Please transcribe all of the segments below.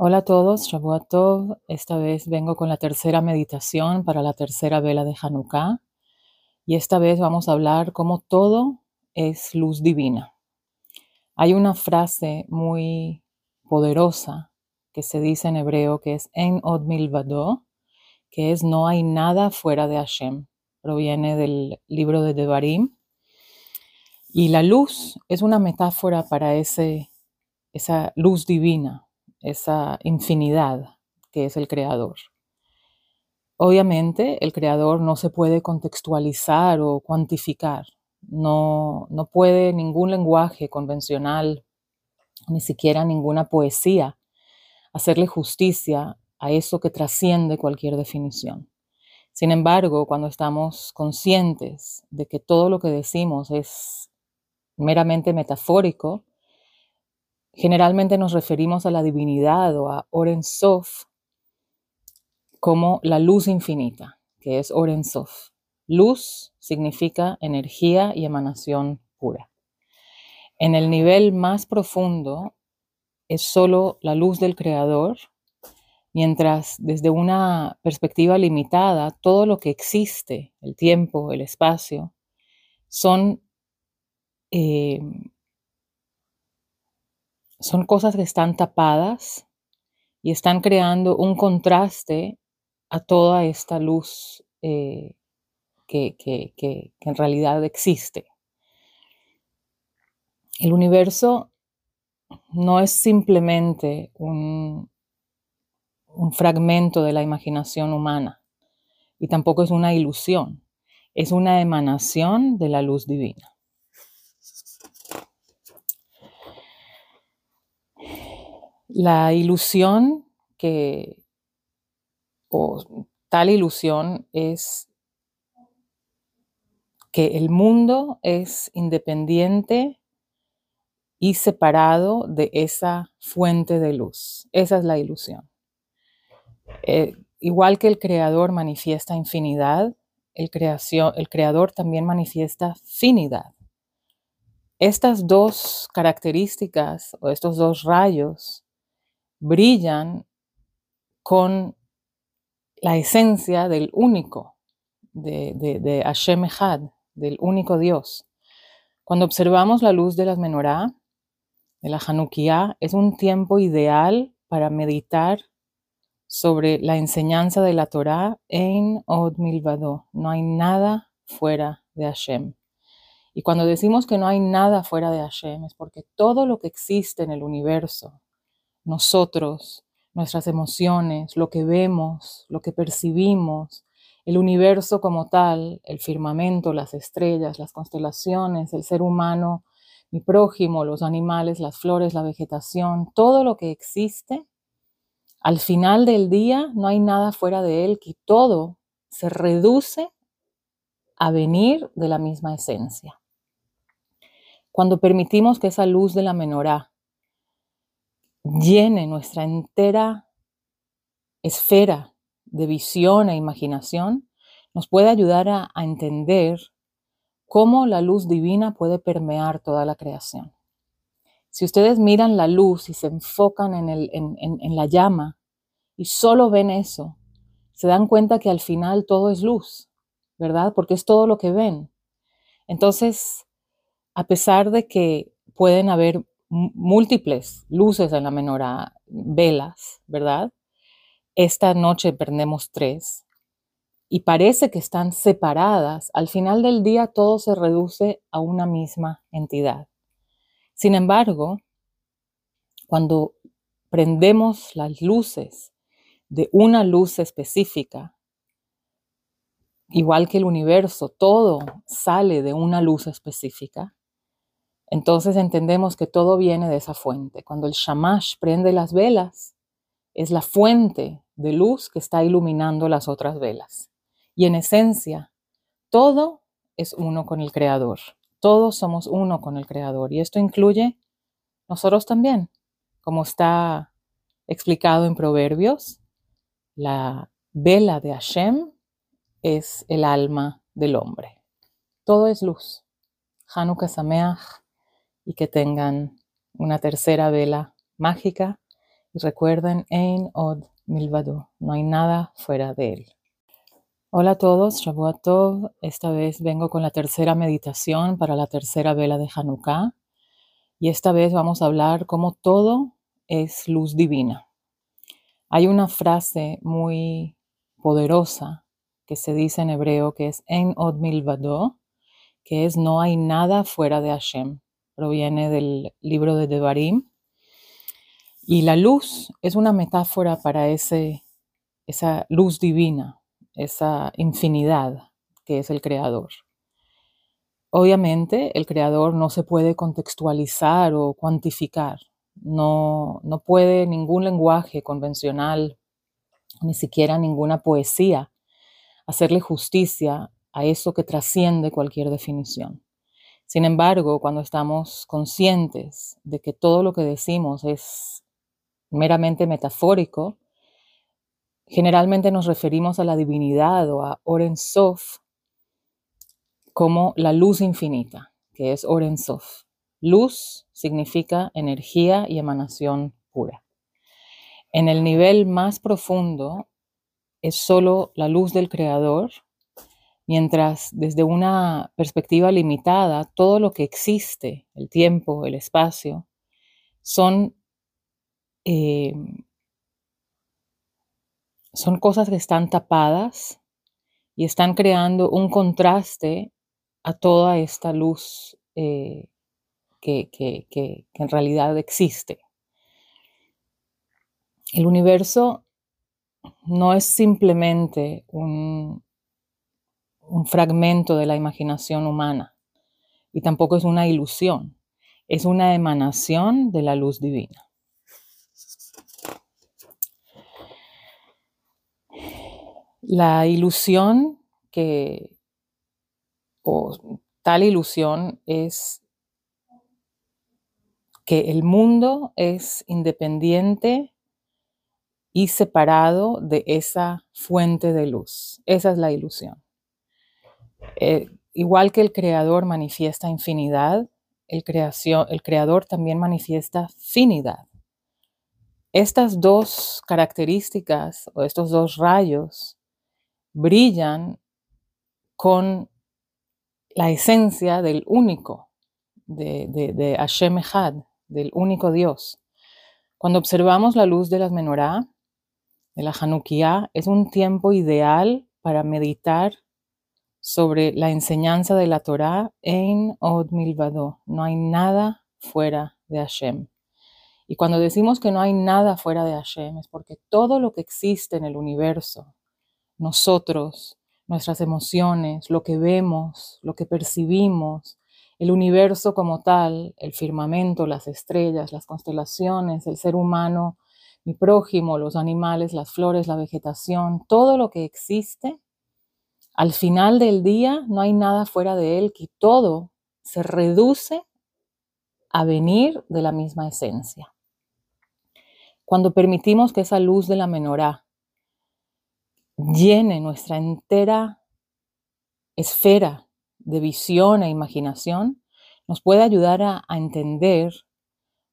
Hola a todos, Shavuot Tov. Esta vez vengo con la tercera meditación para la tercera vela de Hanukkah. Y esta vez vamos a hablar cómo todo es luz divina. Hay una frase muy poderosa que se dice en hebreo que es En od milvado, que es no hay nada fuera de Hashem. Proviene del libro de Devarim. Y la luz es una metáfora para ese, esa luz divina, esa infinidad que es el creador. Obviamente el creador no se puede contextualizar o cuantificar, no, no puede ningún lenguaje convencional, ni siquiera ninguna poesía, hacerle justicia a eso que trasciende cualquier definición. Sin embargo, cuando estamos conscientes de que todo lo que decimos es meramente metafórico, Generalmente nos referimos a la divinidad o a Oren Sof como la luz infinita, que es Oren Sof. Luz significa energía y emanación pura. En el nivel más profundo es solo la luz del Creador, mientras desde una perspectiva limitada todo lo que existe, el tiempo, el espacio, son eh, son cosas que están tapadas y están creando un contraste a toda esta luz eh, que, en realidad existe. El universo no es simplemente un, un fragmento de la imaginación humana y tampoco es una ilusión, es una emanación de la luz divina. La ilusión que, o tal ilusión es que el mundo es independiente y separado de esa fuente de luz. Esa es la ilusión. Eh, igual que el creador manifiesta infinidad, el, creación, el creador también manifiesta finidad. Estas dos características o estos dos rayos brillan con la esencia del único, de, de, Hashem Echad, del único Dios. Cuando observamos la luz de las menorá, de la Hanukkah, es un tiempo ideal para meditar sobre la enseñanza de la Torah en Od Milvado. No hay nada fuera de Hashem. Y cuando decimos que no hay nada fuera de Hashem es porque todo lo que existe en el universo, nosotros, nuestras emociones, lo que vemos, lo que percibimos, el universo como tal, el firmamento, las estrellas, las constelaciones, el ser humano, mi prójimo, los animales, las flores, la vegetación, todo lo que existe, al final del día no hay nada fuera de él, que todo se reduce a venir de la misma esencia. Cuando permitimos que esa luz de la menorá llene nuestra entera esfera de visión e imaginación, nos puede ayudar a, entender cómo la luz divina puede permear toda la creación. Si ustedes miran la luz y se enfocan en, en la llama y solo ven eso, se dan cuenta que al final todo es luz, ¿verdad? Porque es todo lo que ven. Entonces, a pesar de que pueden haber múltiples luces en la menorá, velas, ¿verdad? Esta noche prendemos tres y parece que están separadas. Al final del día todo se reduce a una misma entidad. Sin embargo, cuando prendemos las luces de una luz específica, igual que el universo, todo sale de una luz específica, entonces entendemos que todo viene de esa fuente. Cuando el shamash prende las velas, es la fuente de luz que está iluminando las otras velas. Y en esencia, todo es uno con el Creador. Todos somos uno con el Creador. Y esto incluye nosotros también. Como está explicado en Proverbios, la vela de Hashem es el alma del hombre. Todo es luz. Hanukkah Sameach y que tengan una tercera vela mágica Y recuerden, Ein Od Milvado, no hay nada fuera de él. Hola a todos, Shavuot Tov. Esta vez vengo con la tercera meditación para la tercera vela de Hanukkah. Y esta vez vamos a hablar cómo todo es luz divina. Hay una frase muy poderosa que se dice en hebreo que es En od milvado, que es no hay nada fuera de Hashem. Proviene del libro de Devarim. Y la luz es una metáfora para ese, esa luz divina, esa infinidad que es el Creador. Obviamente el Creador no se puede contextualizar o cuantificar. No, no puede ningún lenguaje convencional, ni siquiera ninguna poesía, hacerle justicia a eso que trasciende cualquier definición. Sin embargo, cuando estamos conscientes de que todo lo que decimos es meramente metafórico, generalmente nos referimos a la divinidad o a Oren Sof como la luz infinita, que es Oren Sof. Luz significa energía y emanación pura. En el nivel más profundo es solo la luz del Creador Mientras desde una perspectiva limitada, todo lo que existe, el tiempo, el espacio, son, eh, son cosas que están tapadas y están creando un contraste a toda esta luz eh, que, que en realidad existe. El universo no es simplemente un, un fragmento de la imaginación humana y tampoco es una ilusión, es una emanación de la luz divina. La ilusión que, o tal ilusión es que el mundo es independiente y separado de esa fuente de luz. Esa es la ilusión. Eh, igual que el creador manifiesta infinidad, el, creador también manifiesta finidad. Estas dos características o estos dos rayos brillan con la esencia del único, de, de, de Hashem Echad, del único Dios. Cuando observamos la luz de las menorá, de la Hanukkah, es un tiempo ideal para meditar sobre la enseñanza de la Torá en Od Milvado. No hay nada fuera de Hashem. Y cuando decimos que no hay nada fuera de Hashem es porque todo lo que existe en el universo, nosotros, nuestras emociones, lo que vemos, lo que percibimos, el universo como tal, el firmamento, las estrellas, las constelaciones, el ser humano, mi prójimo, los animales, las flores, la vegetación, todo lo que existe al final del día no hay nada fuera de él, que todo se reduce a venir de la misma esencia. Cuando permitimos que esa luz de la menorá llene nuestra entera esfera de visión e imaginación, nos puede ayudar a, entender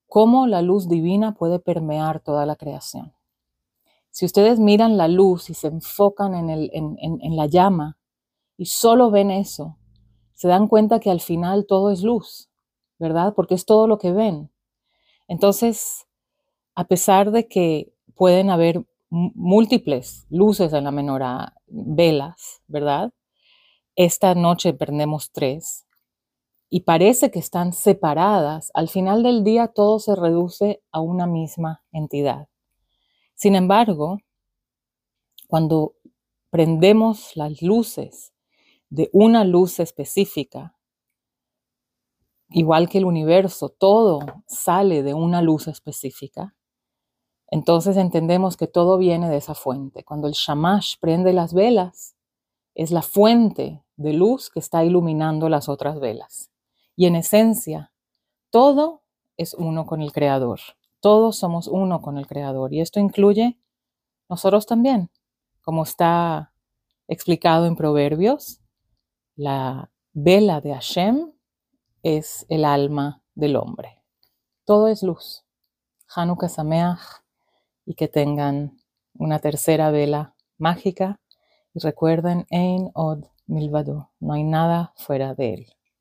cómo la luz divina puede permear toda la creación. Si ustedes miran la luz y se enfocan en, el, en, la llama y solo ven eso, se dan cuenta que al final todo es luz, ¿verdad? Porque es todo lo que ven. Entonces, a pesar de que pueden haber múltiples luces en la menorá, velas, ¿verdad? Esta noche prendemos tres y parece que están separadas. Al final del día todo se reduce a una misma entidad. Sin embargo, cuando prendemos las luces de una luz específica, igual que el universo, todo sale de una luz específica, entonces entendemos que todo viene de esa fuente. Cuando el shamash prende las velas, es la fuente de luz que está iluminando las otras velas. Y en esencia, todo es uno con el Creador. Todos somos uno con el Creador y esto incluye nosotros también, como está explicado en Proverbios. La vela de Hashem es el alma del hombre. Todo es luz. Hanukkah Sameach, y que tengan una tercera vela mágica y recuerden Ein Od Milvado, no hay nada fuera de él.